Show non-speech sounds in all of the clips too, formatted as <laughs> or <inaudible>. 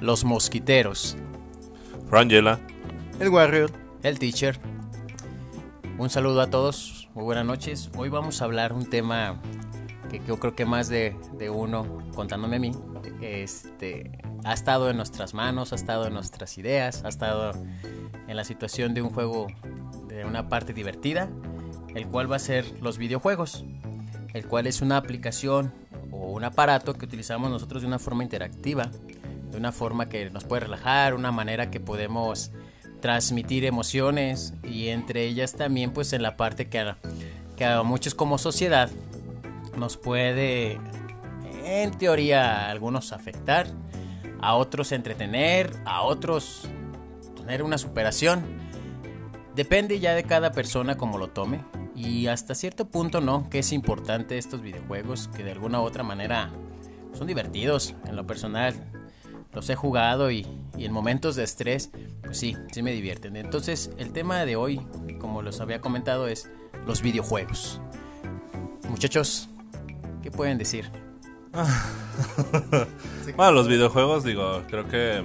Los Mosquiteros. Frangela. El Warrior. El Teacher. Un saludo a todos, muy buenas noches. Hoy vamos a hablar un tema que yo creo que más de, de uno, contándome a mí, este, ha estado en nuestras manos, ha estado en nuestras ideas, ha estado en la situación de un juego de una parte divertida, el cual va a ser los videojuegos, el cual es una aplicación o un aparato que utilizamos nosotros de una forma interactiva, de una forma que nos puede relajar, una manera que podemos transmitir emociones y entre ellas también pues en la parte que a, que a muchos como sociedad nos puede en teoría algunos afectar, a otros entretener, a otros tener una superación. Depende ya de cada persona como lo tome y hasta cierto punto no, que es importante estos videojuegos que de alguna u otra manera son divertidos en lo personal. Los he jugado y, en momentos de estrés, pues sí, sí me divierten. Entonces el tema de hoy, como les había comentado, es los videojuegos. Muchachos, ¿qué pueden decir? <laughs> bueno, los videojuegos, digo, creo que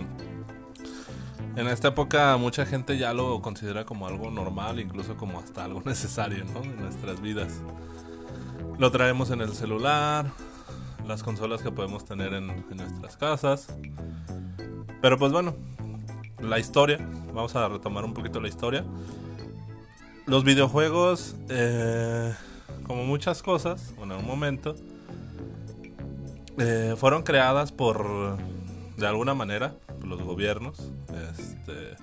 en esta época mucha gente ya lo considera como algo normal, incluso como hasta algo <laughs> necesario, ¿no? En nuestras vidas. Lo traemos en el celular, las consolas que podemos tener en, nuestras casas. Pero pues bueno, la historia, vamos a retomar un poquito la historia. Los videojuegos, eh, como muchas cosas, bueno, en un momento, eh, fueron creadas por, de alguna manera, por los gobiernos, este,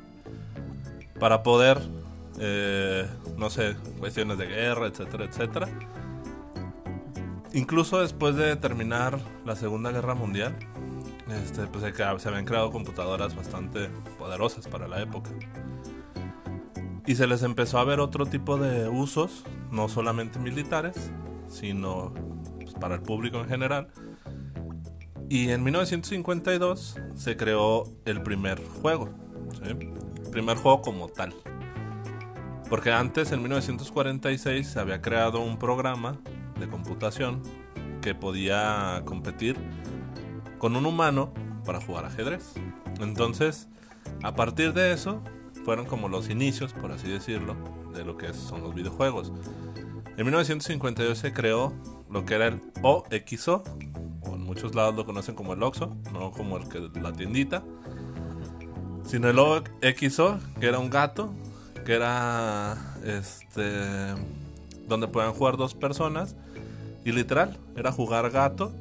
para poder, eh, no sé, cuestiones de guerra, etcétera, etcétera. Incluso después de terminar la Segunda Guerra Mundial, este, pues se, se habían creado computadoras bastante poderosas para la época. Y se les empezó a ver otro tipo de usos, no solamente militares, sino pues, para el público en general. Y en 1952 se creó el primer juego, el primer juego como tal. Porque antes, en 1946, se había creado un programa de computación que podía competir con un humano para jugar ajedrez. Entonces, a partir de eso, fueron como los inicios, por así decirlo, de lo que son los videojuegos. En 1952 se creó lo que era el OXO, o en muchos lados lo conocen como el OXO, no como el que la tiendita, sino el OXO, que era un gato, que era este donde podían jugar dos personas y literal era jugar gato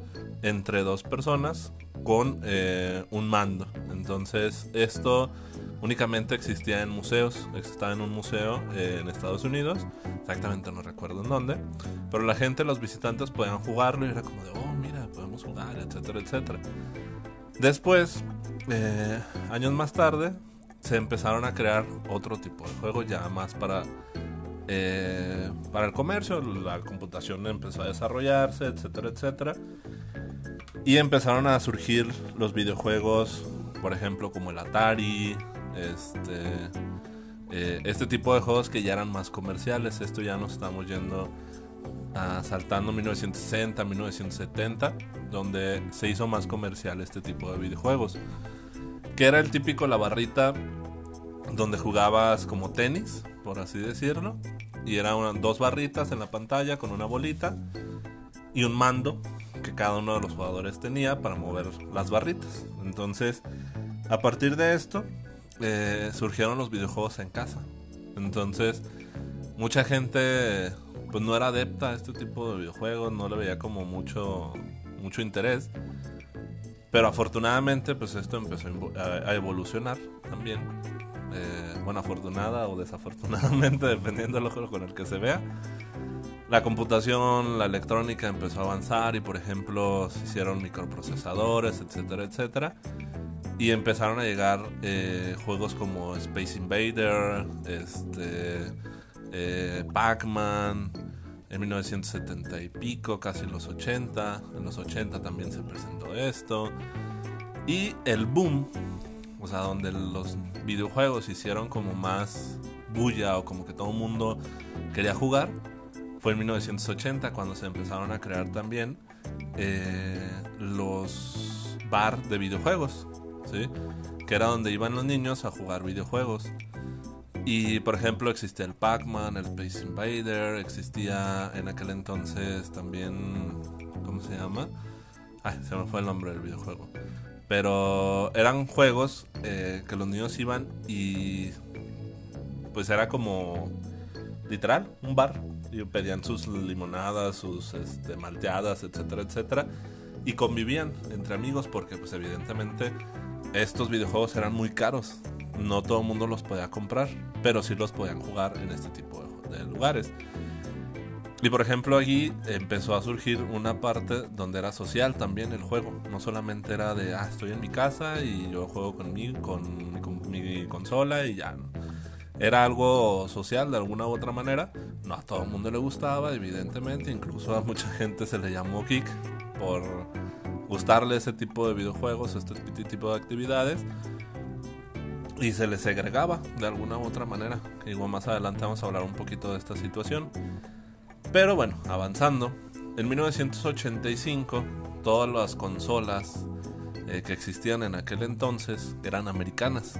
entre dos personas con eh, un mando. Entonces esto únicamente existía en museos, estaba en un museo eh, en Estados Unidos, exactamente no recuerdo en dónde, pero la gente, los visitantes podían jugarlo y era como de, oh, mira, podemos jugar, etcétera, etcétera. Después, eh, años más tarde, se empezaron a crear otro tipo de juegos ya más para para el comercio, la computación empezó a desarrollarse, etcétera, etcétera. Y empezaron a surgir los videojuegos, por ejemplo, como el Atari, este, eh, este tipo de juegos que ya eran más comerciales. Esto ya nos estamos yendo a saltando 1960, 1970, donde se hizo más comercial este tipo de videojuegos. Que era el típico la barrita donde jugabas como tenis, por así decirlo. Y eran dos barritas en la pantalla con una bolita y un mando que cada uno de los jugadores tenía para mover las barritas. Entonces, a partir de esto, eh, surgieron los videojuegos en casa. Entonces, mucha gente pues no era adepta a este tipo de videojuegos, no le veía como mucho, mucho interés. Pero afortunadamente, pues esto empezó a evolucionar también. Eh, bueno, afortunada o desafortunadamente, <laughs> dependiendo del ojo con el que se vea la computación, la electrónica empezó a avanzar y por ejemplo se hicieron microprocesadores, etcétera, etcétera. Y empezaron a llegar eh, juegos como Space Invader, este, eh, Pac-Man, en 1970 y pico, casi en los 80. En los 80 también se presentó esto. Y el boom, o sea, donde los videojuegos hicieron como más bulla o como que todo el mundo quería jugar fue en 1980 cuando se empezaron a crear también eh, los bar de videojuegos. ¿sí? Que era donde iban los niños a jugar videojuegos. Y por ejemplo existía el Pac-Man, el Space Invader, existía en aquel entonces también, ¿cómo se llama? Ay, se me fue el nombre del videojuego. Pero eran juegos eh, que los niños iban y pues era como literal, un bar. Y pedían sus limonadas, sus este, malteadas, etcétera, etcétera. Y convivían entre amigos porque pues evidentemente estos videojuegos eran muy caros. No todo el mundo los podía comprar, pero sí los podían jugar en este tipo de, lugares. Y por ejemplo allí empezó a surgir una parte donde era social también el juego. No solamente era de, ah, estoy en mi casa y yo juego con mi, con mi, consola y ya. Era algo social de alguna u otra manera. No a todo el mundo le gustaba, evidentemente. Incluso a mucha gente se le llamó kick por gustarle ese tipo de videojuegos, este tipo de actividades. Y se les segregaba de alguna u otra manera. Igual más adelante vamos a hablar un poquito de esta situación. Pero bueno, avanzando. En 1985, todas las consolas eh, que existían en aquel entonces eran americanas.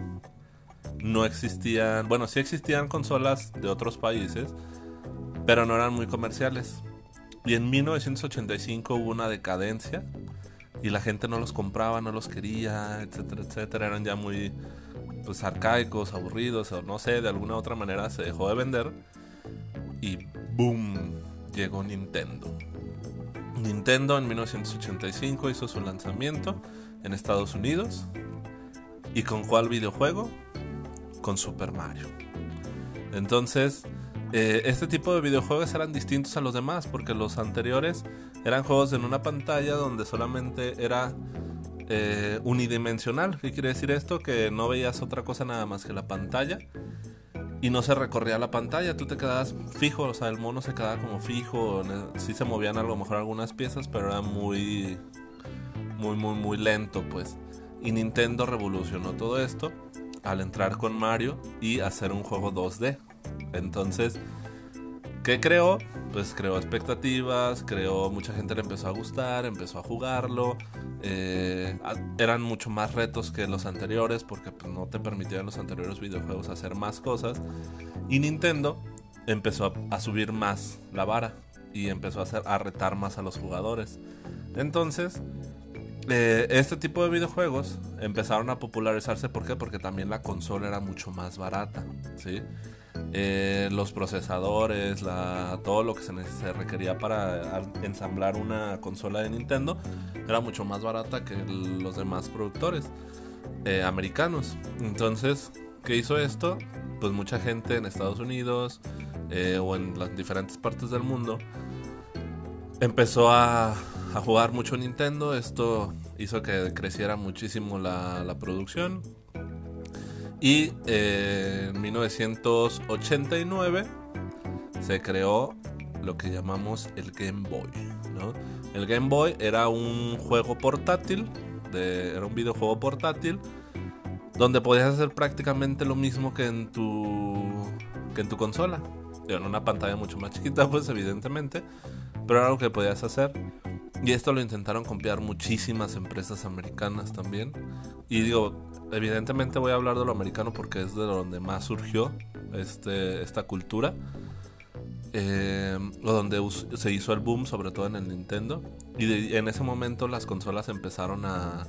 No existían, bueno, sí existían consolas de otros países, pero no eran muy comerciales. Y en 1985 hubo una decadencia y la gente no los compraba, no los quería, etcétera, etcétera. Eran ya muy pues arcaicos, aburridos, o no sé, de alguna otra manera se dejó de vender. Y boom, llegó Nintendo. Nintendo en 1985 hizo su lanzamiento en Estados Unidos. ¿Y con cuál videojuego? Con Super Mario. Entonces, eh, este tipo de videojuegos eran distintos a los demás porque los anteriores eran juegos en una pantalla donde solamente era eh, unidimensional. ¿Qué quiere decir esto? Que no veías otra cosa nada más que la pantalla y no se recorría la pantalla, tú te quedabas fijo, o sea, el mono se quedaba como fijo, sí se movían a lo mejor algunas piezas, pero era muy, muy, muy, muy lento, pues. Y Nintendo revolucionó todo esto al entrar con Mario y hacer un juego 2D. Entonces, ¿qué creó? Pues creó expectativas, creó, mucha gente le empezó a gustar, empezó a jugarlo. Eh, eran mucho más retos que los anteriores porque pues, no te permitían los anteriores videojuegos hacer más cosas. Y Nintendo empezó a, subir más la vara y empezó a, hacer, a retar más a los jugadores. Entonces, eh, este tipo de videojuegos empezaron a popularizarse. ¿Por qué? Porque también la consola era mucho más barata. ¿sí? Eh, los procesadores, todo lo que se, requería para ensamblar una consola de Nintendo era mucho más barata que los demás productores eh, americanos. Entonces, ¿qué hizo esto? Pues mucha gente en Estados Unidos eh, o en las diferentes partes del mundo empezó a, jugar mucho Nintendo. Esto hizo que creciera muchísimo la producción y eh, en 1989 se creó lo que llamamos el Game Boy. El Game Boy era un juego portátil, era un videojuego portátil, donde podías hacer prácticamente lo mismo que en tu, que en tu consola. En una pantalla mucho más chiquita, pues evidentemente, pero era algo que podías hacer. Y esto lo intentaron copiar muchísimas empresas americanas también. Y digo, evidentemente voy a hablar de lo americano porque es de donde más surgió este, esta cultura. Eh, donde se hizo el boom, sobre todo en el Nintendo. Y en ese momento las consolas empezaron a,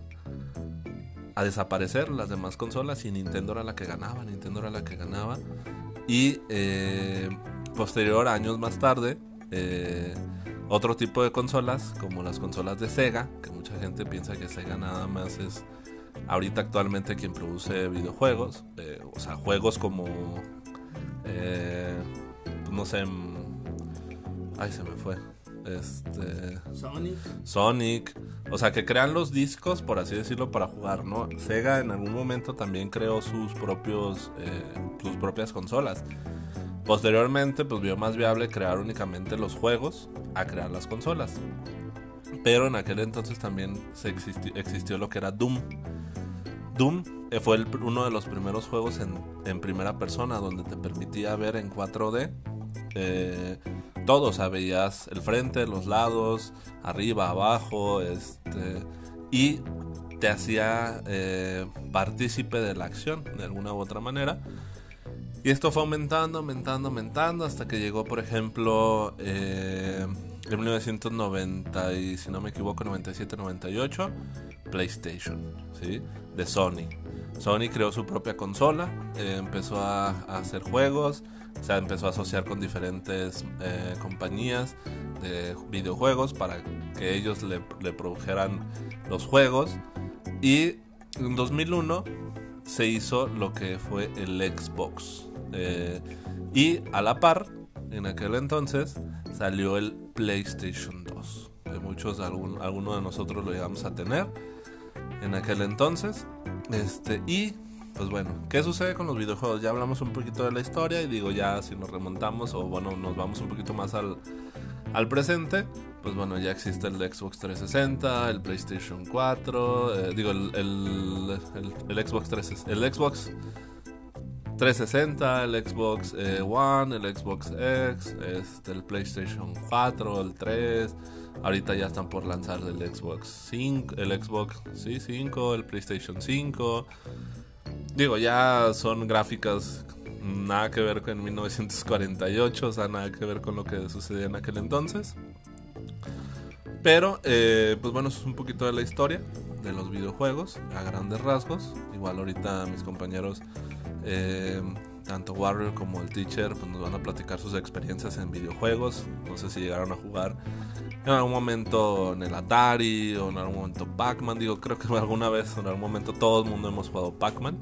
a desaparecer, las demás consolas, y Nintendo era la que ganaba. Nintendo era la que ganaba. Y eh, posterior, años más tarde, eh, otro tipo de consolas, como las consolas de Sega, que mucha gente piensa que Sega nada más es ahorita actualmente quien produce videojuegos, eh, o sea, juegos como, eh, no sé, mm, ay se me fue, este, Sonic, Sonic, o sea, que crean los discos, por así decirlo, para jugar, ¿no? Sega en algún momento también creó sus propios, sus propias consolas. Posteriormente, pues vio más viable crear únicamente los juegos a crear las consolas. Pero en aquel entonces también se existió, lo que era Doom. Doom eh, fue uno de los primeros juegos en, primera persona donde te permitía ver en 4D eh, todo, o sea, veías el frente, los lados, arriba, abajo, este, y te hacía eh, partícipe de la acción de alguna u otra manera. Y esto fue aumentando, aumentando, aumentando hasta que llegó, por ejemplo, eh, en 1990 y si no me equivoco, 97-98, PlayStation, ¿sí? De Sony. Sony creó su propia consola, eh, empezó a, hacer juegos, o sea, empezó a asociar con diferentes eh, compañías de videojuegos para que ellos le, le produjeran los juegos. Y en 2001 se hizo lo que fue el Xbox. Eh, y a la par, en aquel entonces, salió el PlayStation 2. Que muchos, algún, algunos de nosotros lo llegamos a tener en aquel entonces. Este, y pues bueno, ¿qué sucede con los videojuegos? Ya hablamos un poquito de la historia y digo, ya si nos remontamos o bueno, nos vamos un poquito más al, al presente, pues bueno, ya existe el Xbox 360, el PlayStation 4, eh, digo, el, el, el, Xbox 360, el Xbox 360, el Xbox eh, One, el Xbox X, este, el PlayStation 4, el 3. Ahorita ya están por lanzar el Xbox 5, el Xbox sí, 5, el PlayStation 5. Digo, ya son gráficas nada que ver con 1948, o sea, nada que ver con lo que sucedía en aquel entonces. Pero, eh, pues bueno, es un poquito de la historia de los videojuegos, a grandes rasgos. Igual ahorita mis compañeros eh, tanto Warrior como el Teacher pues nos van a platicar sus experiencias en videojuegos. No sé si llegaron a jugar en algún momento en el Atari o en algún momento Pac-Man. Digo, creo que <laughs> alguna vez, en algún momento, todo el mundo hemos jugado Pac-Man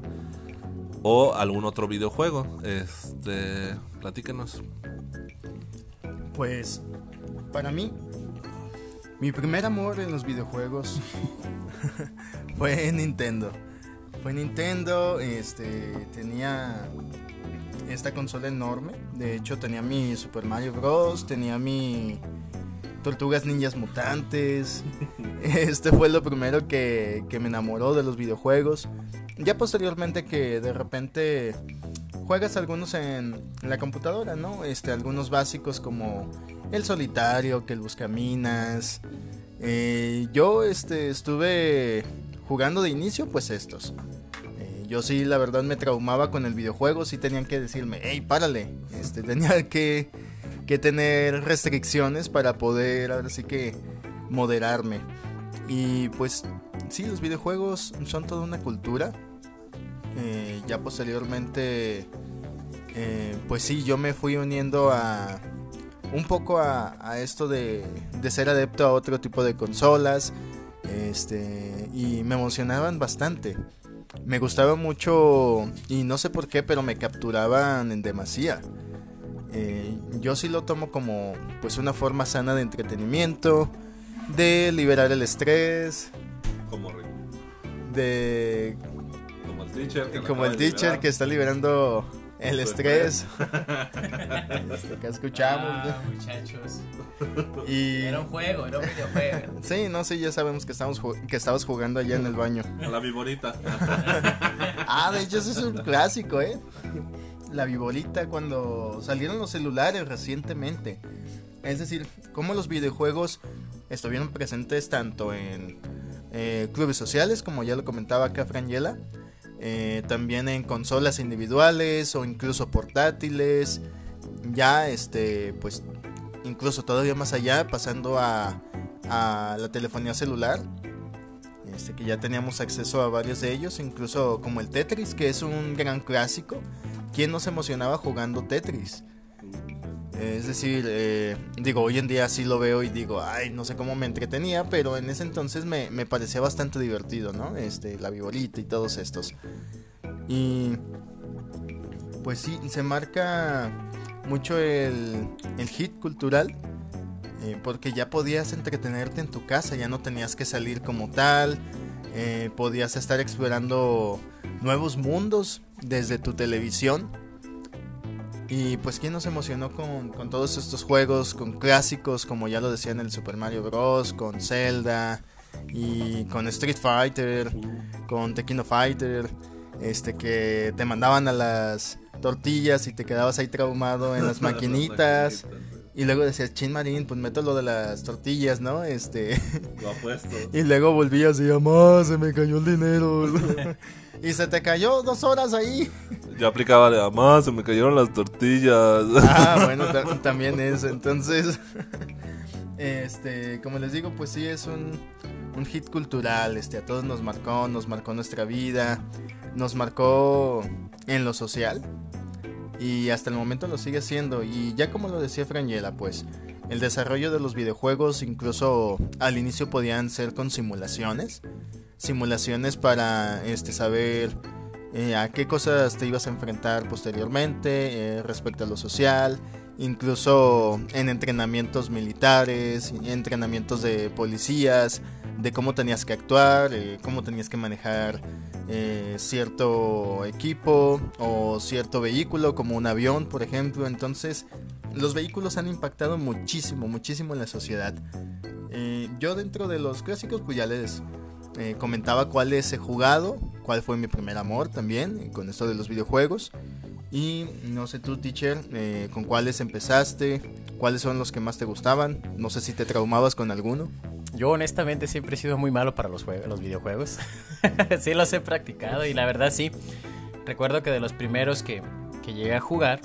o algún otro videojuego. Este, platíquenos. Pues, para mí, mi primer amor en los videojuegos <laughs> fue Nintendo. Fue Nintendo, este, tenía esta consola enorme. De hecho, tenía mi Super Mario Bros. Tenía mi Tortugas Ninjas Mutantes. <laughs> Este fue lo primero que, me enamoró de los videojuegos. Ya posteriormente que de repente juegas algunos en, la computadora, ¿no? Este, algunos básicos como el solitario, que el buscaminas. Eh, yo este, estuve jugando de inicio, pues estos. Eh, yo sí, la verdad, me traumaba con el videojuego. Sí tenían que decirme, hey, párale. Este, <laughs> tenía que, que tener restricciones para poder, ahora sí que, moderarme. Y pues, sí, los videojuegos son toda una cultura. Eh, ya posteriormente, eh, pues sí, yo me fui uniendo a un poco a, a esto de, de, ser adepto a otro tipo de consolas. Este, y me emocionaban bastante. Me gustaba mucho y no sé por qué, pero me capturaban en demasía. Eh, yo sí lo tomo como pues una forma sana de entretenimiento, de liberar el estrés, como de como el teacher, como el teacher que está liberando el estrés. <laughs> que escuchamos. Ah, muchachos. Y... Era un juego, era un videojuego. sí, no, sí, ya sabemos que, estamos que estabas jugando allá en el baño. la viborita. <laughs> ah, de hecho, eso es un clásico, ¿eh? La viborita cuando salieron los celulares recientemente. Es decir, como los videojuegos estuvieron presentes tanto en eh, clubes sociales, como ya lo comentaba acá Frangela, eh, también en consolas individuales o incluso portátiles, ya este, pues incluso todavía más allá, pasando a, la telefonía celular, este, que ya teníamos acceso a varios de ellos, incluso como el Tetris, que es un gran clásico. ¿Quién no se emocionaba jugando Tetris? Es decir, eh, digo, hoy en día sí lo veo y digo, ay, no sé cómo me entretenía, pero en ese entonces me, parecía bastante divertido, ¿no? Este, la viborita y todos estos. Y pues sí, se marca mucho el, el hit cultural, eh, porque ya podías entretenerte en tu casa, ya no tenías que salir como tal, eh, podías estar explorando nuevos mundos desde tu televisión y pues quién nos emocionó con, todos estos juegos, con clásicos, como ya lo decía en el Super Mario Bros., con Zelda y con Street Fighter, con Tekken Fighter, este que te mandaban a las tortillas y te quedabas ahí traumado en las <laughs> maquinitas. Y luego decías, chin marín, pues meto lo de las tortillas, ¿no? Este. Lo apuesto. <laughs> y luego volvías y mamá, se me cayó el dinero. <laughs> y se te cayó dos horas ahí. Yo aplicaba de mamá, se me cayeron las tortillas. Ah, <laughs> bueno, ta- también eso. Entonces, este, como les digo, pues sí es un, un hit cultural. Este, a todos nos marcó, nos marcó nuestra vida, nos marcó en lo social. Y hasta el momento lo sigue siendo. Y ya como lo decía Frangela, pues el desarrollo de los videojuegos incluso al inicio podían ser con simulaciones. Simulaciones para este, saber eh, a qué cosas te ibas a enfrentar posteriormente eh, respecto a lo social, incluso en entrenamientos militares, entrenamientos de policías, de cómo tenías que actuar, eh, cómo tenías que manejar eh, cierto equipo o cierto vehículo como un avión, por ejemplo. Entonces, los vehículos han impactado muchísimo, muchísimo en la sociedad. Eh, yo dentro de los clásicos, pues ya les eh, comentaba cuáles he jugado, cuál fue mi primer amor también con esto de los videojuegos. Y no sé tú, teacher, eh, con cuáles empezaste, cuáles son los que más te gustaban, no sé si te traumabas con alguno. Yo honestamente siempre he sido muy malo para los, los videojuegos. <laughs> sí los he practicado y la verdad sí. Recuerdo que de los primeros que, que llegué a jugar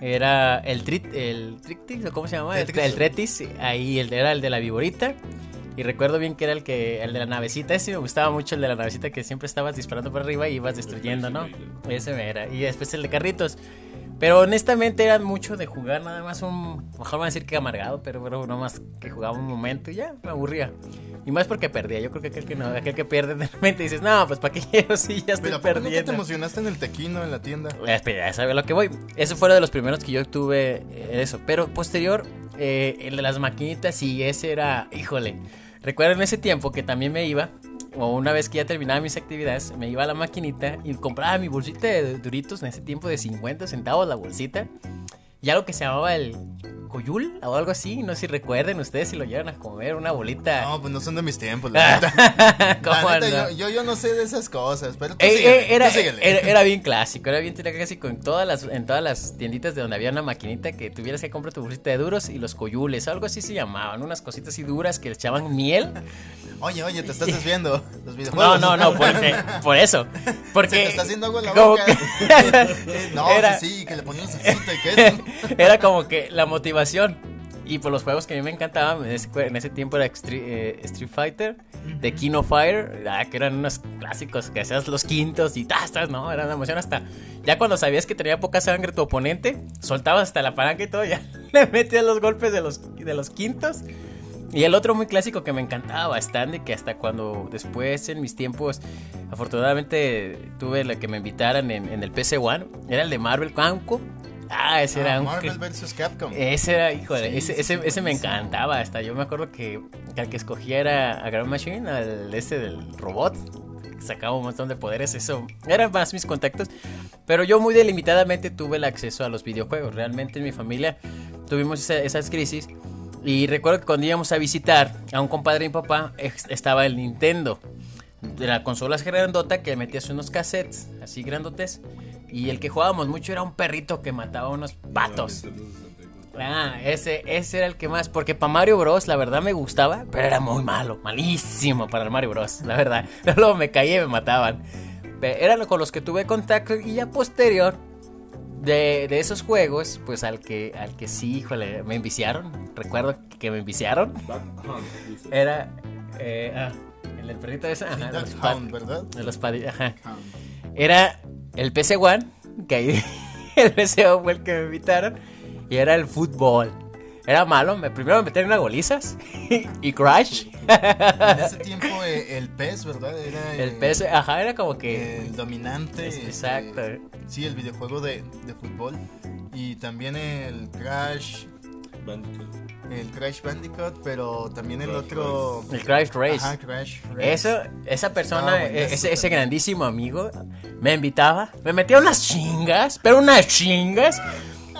era el Trit, el Trictis, ¿o ¿cómo se llama? El, el Tretis, ahí el, era el de la viborita. Y recuerdo bien que era el que el de la navecita, ese me gustaba mucho el de la navecita que siempre estabas disparando por arriba y ibas destruyendo, ¿no? Ese me era. Y después el de carritos. Pero honestamente era mucho de jugar nada más un... Mejor van a decir que amargado, pero bueno, no más que jugaba un momento y ya, me aburría. Y más porque perdía. Yo creo que aquel que, no, aquel que pierde de repente dices, no, pues ¿para qué quiero si ya estoy Pero ¿a poco nunca te perdiendo? emocionaste en el tequino en la tienda? Espera, ya sabe a lo que voy. Eso fue uno de los primeros que yo tuve eh, eso. Pero posterior, eh, el de las maquinitas, y ese era, híjole. Recuerdo en ese tiempo que también me iba, o una vez que ya terminaba mis actividades, me iba a la maquinita y compraba mi bolsita de duritos en ese tiempo de 50 centavos la bolsita. Y algo que se llamaba el coyul o algo así. No sé si recuerden ustedes si lo llevan a comer, una bolita. No, pues no son de mis tiempos, la neta. <laughs> ¿Cómo La neta, no? yo, yo, yo no sé de esas cosas, pero tú Eh, síguele, eh, era, tú era, era bien <laughs> clásico, era bien casi con todas las, en todas las tienditas de donde había una maquinita que tuvieras que comprar tu bolsita de duros y los coyules, algo así se llamaban, unas cositas así duras que le echaban miel. Oye, oye, te estás desviando <laughs> los No, videojuegos. no, no, por, eh, por eso. Porque Se te está haciendo agua en la boca. que- no, Era- sí, sí, que le ponían salsita y queso. era como que la motivación. Y por los juegos que a mí me encantaban, en ese, en ese tiempo era eh, Street Fighter, de Kino Fighter, ah, que eran unos clásicos que hacías los quintos y tastas, ¿no? Era una emoción hasta. Ya cuando sabías que tenía poca sangre tu oponente, soltabas hasta la palanca y todo, ya <laughs> le metías los golpes de los, de los quintos. Y el otro muy clásico que me encantaba bastante, que hasta cuando después en mis tiempos, afortunadamente tuve la que me invitaran en, en el PC One, era el de Marvel Camco. Ah, ese era un... Marvel vs. Capcom. Ese era, híjole, Sí, ese, sí, ese, sí, ese me encantaba. Hasta yo me acuerdo que, que al que escogía era a Grand Machine, al ese del robot. que Sacaba un montón de poderes, eso eran más mis contactos. Pero yo muy delimitadamente tuve el acceso a los videojuegos. Realmente en mi familia tuvimos esa- esas crisis. Y recuerdo que cuando íbamos a visitar a un compadre de mi papá, estaba el Nintendo. De la consola grandota que metías unos cassettes así grandotes. Y el que jugábamos mucho era un perrito que mataba unos patos. Ah, ese, ese era el que más. Porque para Mario Bros, la verdad me gustaba, pero era muy malo, malísimo para el Mario Bros, la verdad. <laughs> Luego me caía y me mataban. Eran con los que tuve contacto y ya posterior de, de esos juegos, pues al que, al que sí, híjole, me enviciaron. Recuerdo que me enviciaron. Era. eh, ah, el del perrito ese. Ajá, de Duck los pa- Hound, ¿verdad? de los ajá. Era el PC One, que ahí <laughs> el PC One fue el que me invitaron, y era el fútbol. Era malo, me, primero me metieron a golizas <laughs> y Crash. En ese <laughs> tiempo eh, el PES, ¿verdad? Era El eh, PC, ajá, era como que... el dominante. Es- este, exacto. sí, el videojuego de, de fútbol. Y también el Crash. El Crash Bandicoot, pero también el Crash otro. El Crash Race. Ajá, Crash Race. Eso, esa persona, Ah, buenazo ese, ese también. grandísimo amigo, me invitaba, me metía unas chingas, pero unas chingas,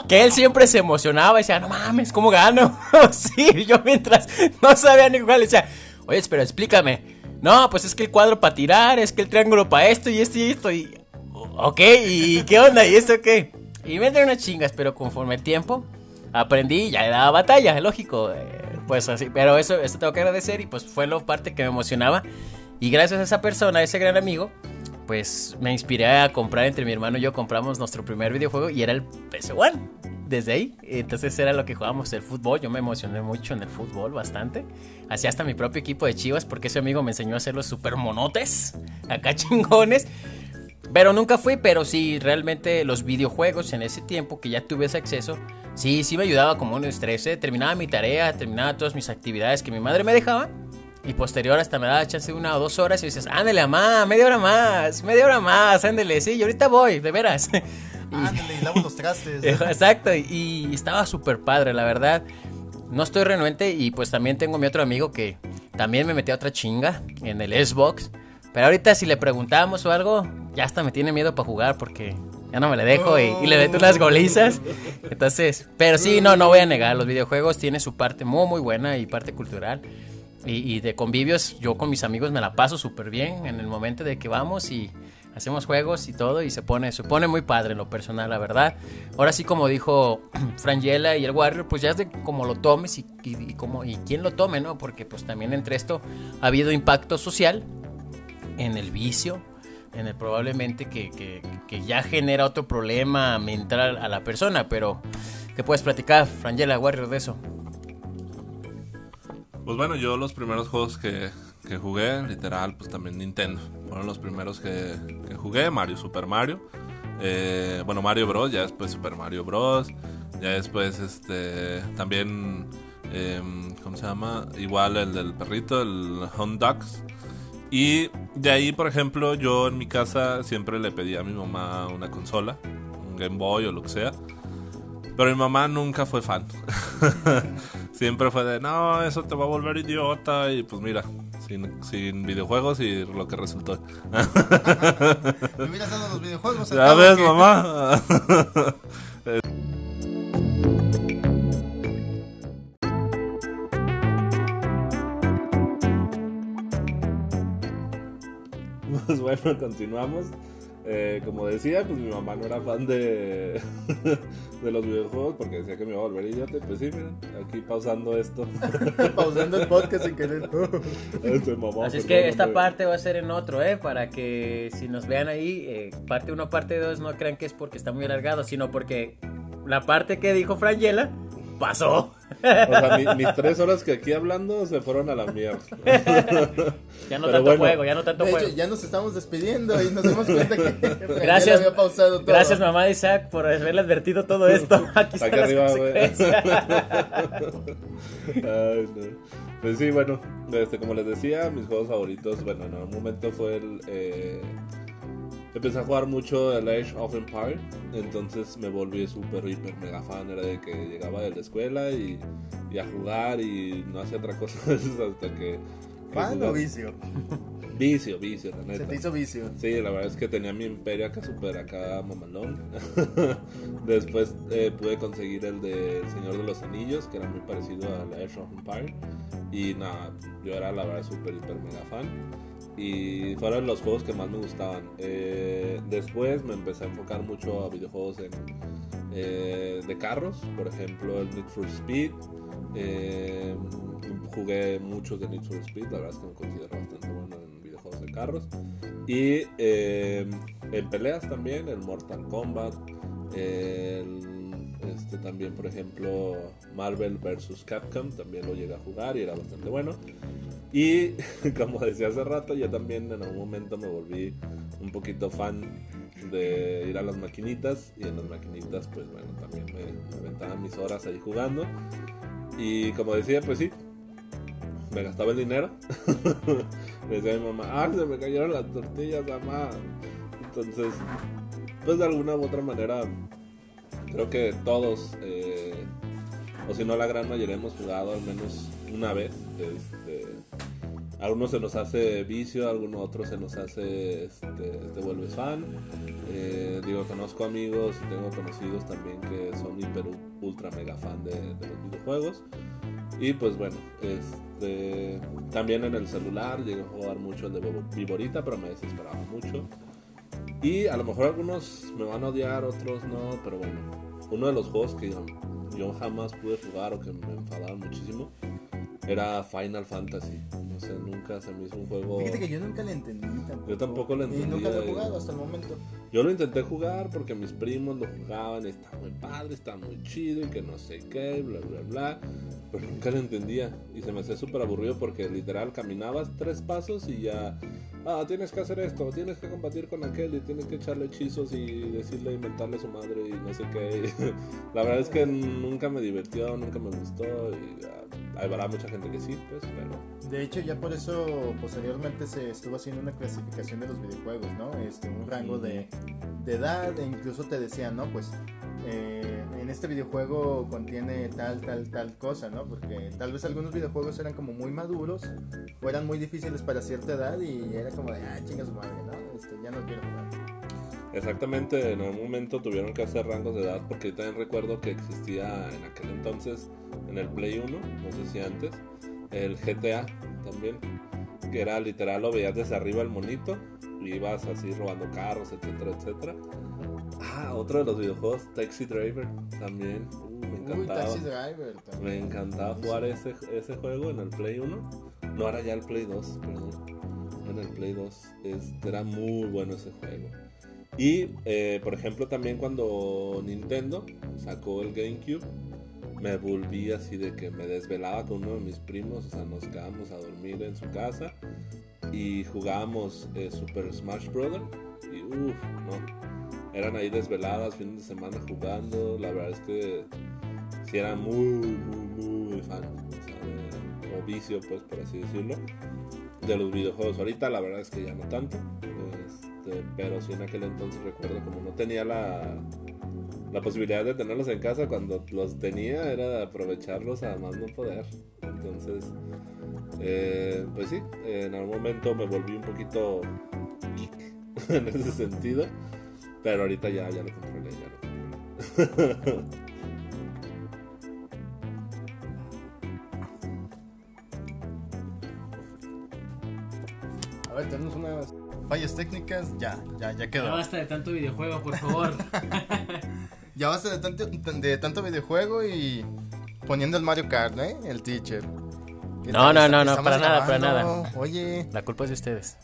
que él siempre se emocionaba y decía, no mames, ¿cómo gano? <laughs> sí, yo mientras no sabía ni cuál, decía, oye, pero explícame. No, pues es que el cuadro para tirar, es que el triángulo para esto y esto y esto, y... Ok, ¿y qué onda? ¿Y esto qué? Y me traen unas chingas, pero conforme el tiempo, aprendí, ya daba batalla, lógico. eh, pues así, pero eso, eso tengo que agradecer y pues fue la parte que me emocionaba. Y gracias a esa persona, a ese gran amigo, pues me inspiré a comprar entre mi hermano y yo compramos nuestro primer videojuego y era el PS1. Desde ahí, entonces era lo que jugábamos el fútbol. Yo me emocioné mucho en el fútbol bastante. Hacía hasta mi propio equipo de chivas porque ese amigo me enseñó a hacer los super monotes, acá <laughs> chingones. Pero nunca fui, pero sí, realmente los videojuegos en ese tiempo que ya tuve ese acceso, sí, sí me ayudaba como un estrés. ¿eh? Terminaba mi tarea, terminaba todas mis actividades que mi madre me dejaba. Y posterior hasta me daba chance de una o dos horas y dices, ándale, mamá, media hora más, media hora más, ándale, sí, y ahorita voy, de veras. <laughs> Ándale, y lavo los trastes. <laughs> Exacto, y, y estaba súper padre, la verdad. No estoy renuente y pues también tengo mi otro amigo que también me metió a otra chinga en el Xbox. Pero ahorita si le preguntamos o algo, ya hasta me tiene miedo para jugar porque ya no me le dejo y, y le meto unas golizas. Entonces, pero sí, no, no voy a negar, los videojuegos tienen su parte muy, muy buena y parte cultural. Y, y de convivios, yo con mis amigos me la paso súper bien en el momento de que vamos y hacemos juegos y todo y se pone, se pone muy padre en lo personal, la verdad. Ahora sí, como dijo <clears throat> Frangela y el Warrior, pues ya es de cómo lo tomes y, y, y y quién lo tome, ¿no? Porque pues también entre esto ha habido impacto social en el vicio, en el probablemente que, que, que ya genera otro problema mental a la persona, pero ¿qué puedes platicar, Frangela, Warrior, de eso? Pues bueno, yo los primeros juegos que, que jugué, literal, pues también Nintendo. Fueron los primeros que, que jugué, Mario, Super Mario. Eh, bueno, Mario Bros, ya después Super Mario Bros. Ya después, este, también, em, ¿cómo se llama? Igual el del perrito, el Hunt Ducks. Y de ahí, por ejemplo, yo en mi casa siempre le pedí a mi mamá una consola, un Game Boy o lo que sea. Pero mi mamá nunca fue fan. <laughs> Siempre fue de, no, eso te va a volver idiota. Y pues mira, sin, sin videojuegos y lo que resultó. Me hubieras dado los videojuegos. Ya ves, que- mamá. <laughs> <laughs> Pues <laughs> bueno, continuamos. Eh, como decía, pues mi mamá no era fan de, <laughs> de los videojuegos porque decía que me iba a volver idiota. Pues sí, miren, aquí pausando esto. <laughs> Pausando el podcast sin querer. Este, mamá, Así es que esta parte va a ser en otro, ¿eh? Para que si nos vean ahí, eh, parte 1, parte 2, no crean que es porque está muy alargado, sino porque la parte que dijo Frangela pasó. O sea, mi- mis tres horas que aquí hablando se fueron a la mierda. <laughs> Ya no Pero tanto bueno. juego, ya no tanto De hecho, juego. ya nos estamos despidiendo y nos dimos cuenta que <laughs> Gracias, había pausado todo. gracias mamá de Isaac por haberle advertido todo esto. <laughs> Aquí están Acá las arriba, güey. consecuencias. Ay, no. Pues sí, bueno, este, como les decía, mis juegos favoritos, bueno, en algún momento fue el... eh, empecé a jugar mucho el Age of Empire, entonces me volví súper, hiper, mega fan, era de que llegaba de la escuela y, y a jugar y no hacía otra cosa <laughs> hasta que... ¿Fan o vicio? Vicio, vicio, la Se neta. te hizo vicio. Sí, la verdad es que tenía mi imperio acá súper acá mamalón. <laughs> Después eh, pude conseguir el de El Señor de los Anillos, que era muy parecido a la Age of Empire. Y nada, yo era la verdad súper, hiper, mega fan. Y fueron los juegos que más me gustaban. Eh, después me empecé a enfocar mucho a videojuegos en, eh, de carros, por ejemplo el Need for Speed. Eh, jugué muchos de Need for Speed, la verdad es que me considero bastante bueno en videojuegos de carros. Y en peleas también, el Mortal Kombat, este también por ejemplo Marvel vs. Capcom, también lo llegué a jugar y era bastante bueno. Y <laughs> como decía hace rato, yo también en algún momento me volví un poquito fan de ir a las maquinitas y en las maquinitas pues bueno también me, me mis horas ahí jugando y como decía pues sí me gastaba el dinero <laughs> le decía mi mamá ah se me cayeron las tortillas mamá entonces pues de alguna u otra manera creo que todos eh, o si no la gran mayoría hemos jugado al menos una vez este, algunos se nos hace vicio, a algunos otros se nos hace, este, te vuelves fan. Eh, digo, conozco amigos y tengo conocidos también que son hiper, ultra, mega fan de, los videojuegos. Y pues bueno, este, también en el celular llegué a jugar mucho el de Viborita, pero me desesperaba mucho. Y a lo mejor algunos me van a odiar, otros no, pero bueno, uno de los juegos que yo jamás pude jugar o que me enfadaba muchísimo era Final Fantasy. No sé, nunca se me hizo un juego. Fíjate que yo nunca le entendí tampoco. Yo tampoco lo Y nunca entendía, lo he jugado hasta el momento. Yo lo intenté jugar porque mis primos lo jugaban, está muy padre, está muy chido y que no sé qué, bla, bla, bla. Pero nunca lo entendía y se me hacía súper aburrido porque literal caminabas tres pasos y ya, ah, tienes que hacer esto, tienes que combatir con aquel y tienes que echarle hechizos y decirle, inventarle su madre y no sé qué. <laughs> La verdad es que nunca me divirtió, nunca me gustó y ah, habrá mucha gente que sí, pues, pero... De hecho, ya por eso posteriormente se estuvo haciendo una clasificación de los videojuegos, ¿no? Este, un rango de, edad e incluso te decían, ¿no? Pues eh, en este videojuego contiene tal, tal, tal cosa, ¿no? Porque tal vez algunos videojuegos eran como muy maduros o eran muy difíciles para cierta edad y era como de, ah, chinga su madre, ¿no? Este, ya no quiero jugar. Exactamente, en algún momento tuvieron que hacer rangos de edad porque también recuerdo que existía en aquel entonces en el Play 1, no sé si antes, el GTA también, que era literal, lo veías desde arriba el monito y ibas así robando carros, etcétera, etcétera. Ah, otro de los videojuegos, Taxi Driver también, uh, me Uy, encantaba. Taxi Driver también. Me encantaba jugar ese, ese juego en el Play 1. No era ya el Play 2, perdón. En el Play 2. Este, era muy bueno ese juego. Y, eh, por ejemplo, también cuando Nintendo sacó el GameCube, me volví así de que me desvelaba con uno de mis primos. O sea, nos quedábamos a dormir en su casa y jugábamos eh, Super Smash Bros. Y uff, no. Eran ahí desveladas, fines de semana jugando. La verdad es que si era muy, muy, muy fan, o, sea, de- o vicio, pues, por así decirlo, de los videojuegos. Ahorita la verdad es que ya no tanto, este, pero sí en aquel entonces recuerdo como no tenía la, la posibilidad de tenerlos en casa, cuando los tenía era aprovecharlos a más no poder. Entonces, eh, pues sí, en algún momento me volví un poquito geek <laughs> en ese sentido, pero ahorita ya, ya lo controlé, ya lo controlé. A ver, tenemos unas fallas técnicas. Ya, ya, ya Ya quedó. basta de tanto videojuego, por favor. <laughs> Ya basta de tanto, de tanto videojuego y poniendo el Mario Kart, ¿eh? El teacher. ¿Qué No, no, no, no, para nada, para grabando. Oye, La culpa es de ustedes.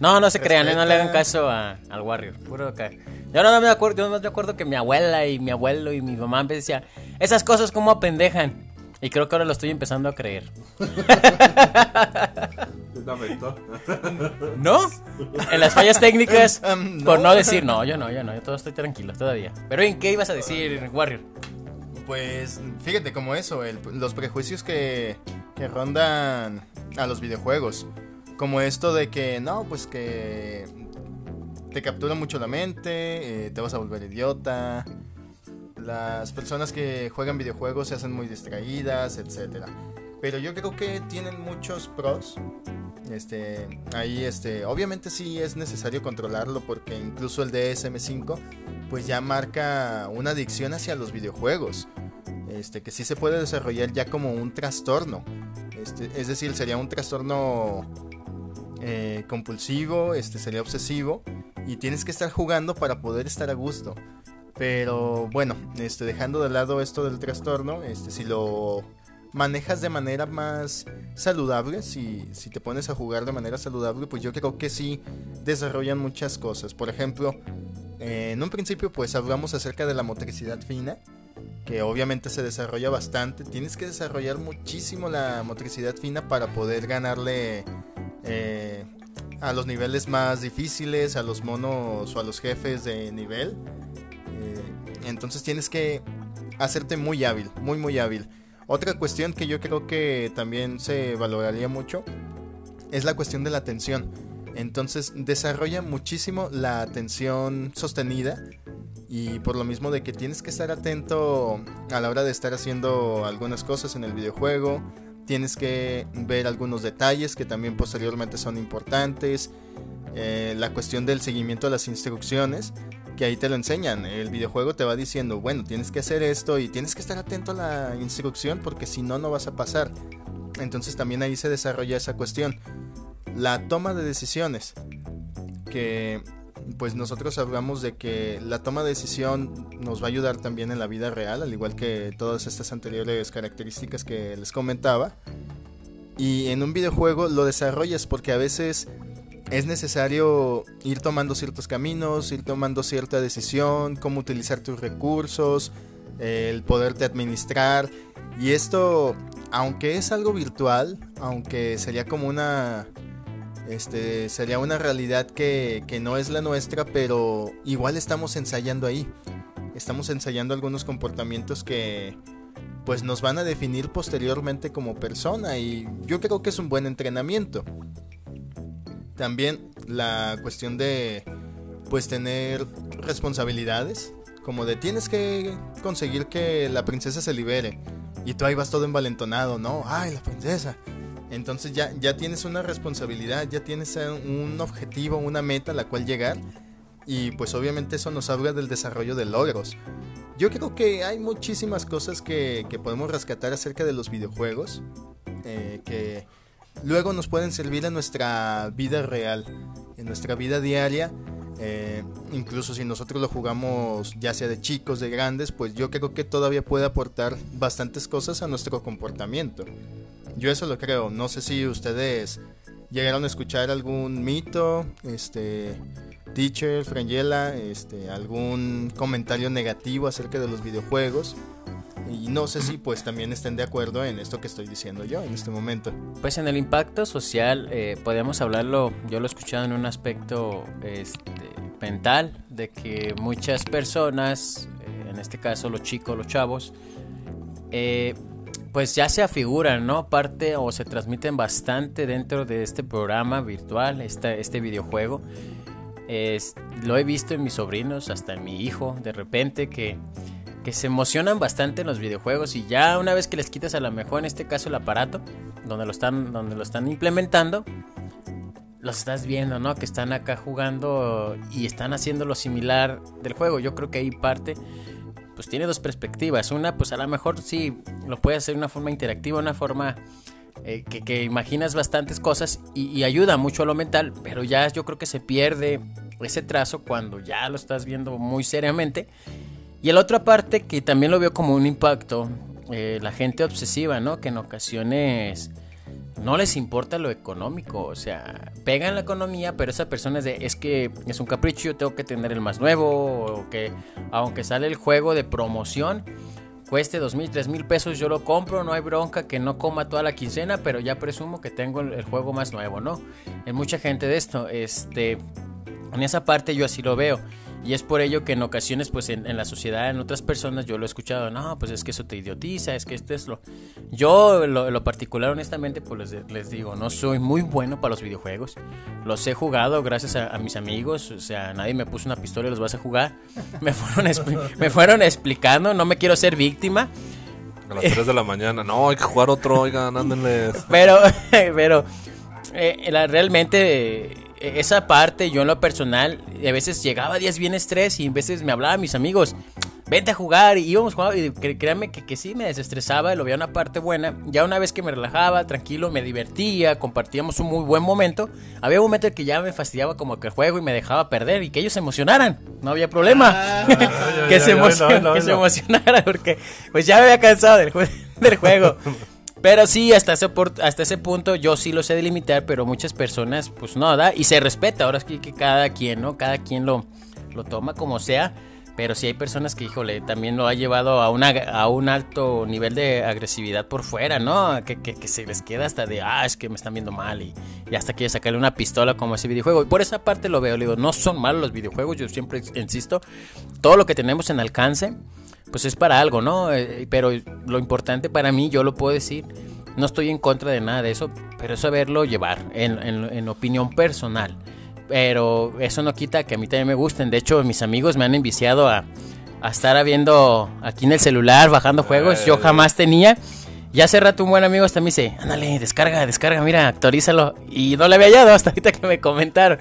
No, no se crean, ¿eh? no le hagan caso a- al Warrior. Puro acá. Yo no me acuerdo, yo no me acuerdo que mi abuela y mi abuelo y mi mamá me decían, esas cosas como apendejan. Y creo que ahora lo estoy empezando a creer. <laughs> ¿No? En las fallas técnicas, Um, <laughs> por no. no decir, no, yo no, yo no, yo todo estoy tranquilo todavía. Pero ¿en qué ibas a decir, Warrior? pues fíjate como eso, el- los prejuicios que, que rondan a los videojuegos. Como esto de que, no, pues que te captura mucho la mente, eh, te vas a volver idiota. Las personas que juegan videojuegos se hacen muy distraídas, etcétera. Pero yo creo que tienen muchos pros. Este, ahí este, obviamente sí es necesario controlarlo porque incluso el DSM5 pues ya marca una adicción hacia los videojuegos. Este, que sí se puede desarrollar ya como un trastorno. Este, es decir, sería un trastorno eh, compulsivo, este sería obsesivo y tienes que estar jugando para poder estar a gusto. Pero bueno, este, dejando de lado esto del trastorno, este, si lo manejas de manera más saludable, si, si te pones a jugar de manera saludable, pues yo creo que sí desarrollan muchas cosas. Por ejemplo, eh, en un principio pues hablamos acerca de la motricidad fina, que obviamente se desarrolla bastante. Tienes que desarrollar muchísimo la motricidad fina para poder ganarle eh, a los niveles más difíciles, a los monos o a los jefes de nivel. Eh, entonces tienes que hacerte muy hábil, muy muy hábil. Otra cuestión que yo creo que también se valoraría mucho es la cuestión de la atención. Entonces desarrolla muchísimo la atención sostenida y por lo mismo de que tienes que estar atento a la hora de estar haciendo algunas cosas en el videojuego. Tienes que ver algunos detalles que también posteriormente son importantes. Eh, la cuestión del seguimiento de las instrucciones que ahí te lo enseñan. El videojuego te va diciendo, bueno, tienes que hacer esto y tienes que estar atento a la instrucción porque si no, no vas a pasar. Entonces también ahí se desarrolla esa cuestión. La toma de decisiones. Que pues nosotros hablamos de que la toma de decisión nos va a ayudar también en la vida real, al igual que todas estas anteriores características que les comentaba. Y en un videojuego lo desarrollas porque a veces es necesario ir tomando ciertos caminos, ir tomando cierta decisión, cómo utilizar tus recursos, el poderte administrar. Y esto, aunque es algo virtual, aunque sería como una este, sería una realidad que, que, no es la nuestra, pero igual estamos ensayando ahí. Estamos ensayando algunos comportamientos que pues nos van a definir posteriormente como persona y yo creo que es un buen entrenamiento. También la cuestión de pues tener responsabilidades, como de tienes que conseguir que la princesa se libere y tú ahí vas todo envalentonado, ¿no? Ay, la princesa entonces ya, ya tienes una responsabilidad, ya tienes un objetivo, una meta a la cual llegar. Y pues obviamente eso nos habla del desarrollo de logros. Yo creo que hay muchísimas cosas que, podemos rescatar acerca de los videojuegos. Eh, que luego nos pueden servir en nuestra vida real, en nuestra vida diaria. Eh, incluso si nosotros lo jugamos ya sea de chicos, de grandes, pues yo creo que todavía puede aportar bastantes cosas a nuestro comportamiento. Yo eso lo creo. No sé si ustedes llegaron a escuchar algún mito, este, teacher, Frangela, este, algún comentario negativo acerca de los videojuegos. Y no sé si pues también estén de acuerdo en esto que estoy diciendo yo en este momento. Pues en el impacto social eh, podemos hablarlo, yo lo he escuchado en un aspecto este, mental, de que muchas personas, eh, en este caso los chicos, los chavos, eh, pues ya se afiguran, ¿no? Parte o se transmiten bastante dentro de este programa virtual, este, este videojuego. lo he visto en mis sobrinos, hasta en mi hijo, de repente que, que se emocionan bastante en los videojuegos y ya una vez que les quitas a lo mejor en este caso el aparato donde lo están, donde lo están implementando, los estás viendo, ¿no? Que están acá jugando y están haciendo lo similar del juego. Yo creo que ahí parte pues tiene dos perspectivas. Una, pues a lo mejor sí lo puede hacer de una forma interactiva, una forma eh, que, imaginas bastantes cosas y, ayuda mucho a lo mental, pero ya yo creo que se pierde ese trazo cuando ya lo estás viendo muy seriamente. Y la otra parte que también lo veo como un impacto, eh, la gente obsesiva, ¿no? Que en ocasiones no les importa lo económico, o sea, pegan la economía, pero esa persona es de, es que es un capricho, tengo que tener el más nuevo, o que aunque sale el juego de promoción, cueste dos mil, tres mil pesos, yo lo compro, no hay bronca que no coma toda la quincena, pero ya presumo que tengo el, el juego más nuevo, ¿no? Hay mucha gente de esto, este, en esa parte yo así lo veo. Y es por ello que en ocasiones, pues en, la sociedad, en otras personas, yo lo he escuchado, no, pues es que eso te idiotiza, es que esto es lo... Yo, lo, lo particular, honestamente, pues les, digo, no soy muy bueno para los videojuegos. Los he jugado gracias a, mis amigos, o sea, nadie me puso una pistola y los vas a jugar. <laughs> Me fueron, me fueron explicando, no me quiero ser víctima. A las 3 de la mañana, no, hay que jugar otro, oigan, ándenles. <laughs> Pero, <laughs> pero, eh, realmente e-, esa parte, yo en lo personal, a veces llegaba días bien estrés y a veces me hablaban mis amigos, vente a jugar y íbamos a jugar y créanme que, que sí me desestresaba y lo veía una parte buena. Ya una vez que me relajaba, tranquilo, me divertía, compartíamos un muy buen momento, había un momento en que ya me fastidiaba como que el juego y me dejaba perder y que ellos se emocionaran, no había problema. Ah. <laughs> que, se, que se emocionaran porque pues ya me había cansado del, <laughs> del juego. Pero sí, hasta ese, hasta ese punto yo sí lo sé delimitar, pero muchas personas pues no, da y se respeta, ahora es que, cada quien, ¿no? Cada quien lo, lo toma como sea, pero sí hay personas que, híjole, también lo ha llevado a, una, a un alto nivel de agresividad por fuera, ¿no? Que, que, se les queda hasta de, ah, es que me están viendo mal y, y hasta quiere sacarle una pistola como ese videojuego. Y por esa parte lo veo, le digo, no son malos los videojuegos, yo siempre insisto, todo lo que tenemos en alcance pues es para algo, ¿no? Eh, pero lo importante para mí, yo lo puedo decir, no estoy en contra de nada de eso, pero es saberlo llevar en, opinión personal. Pero eso no quita que a mí también me gusten. De hecho, mis amigos me han enviciado a, estar viendo aquí en el celular, bajando juegos. Yo jamás tenía. Y hace rato un buen amigo hasta me dice, ándale, descarga, descarga, mira, actualízalo. Y no le había hallado hasta ahorita que me comentaron.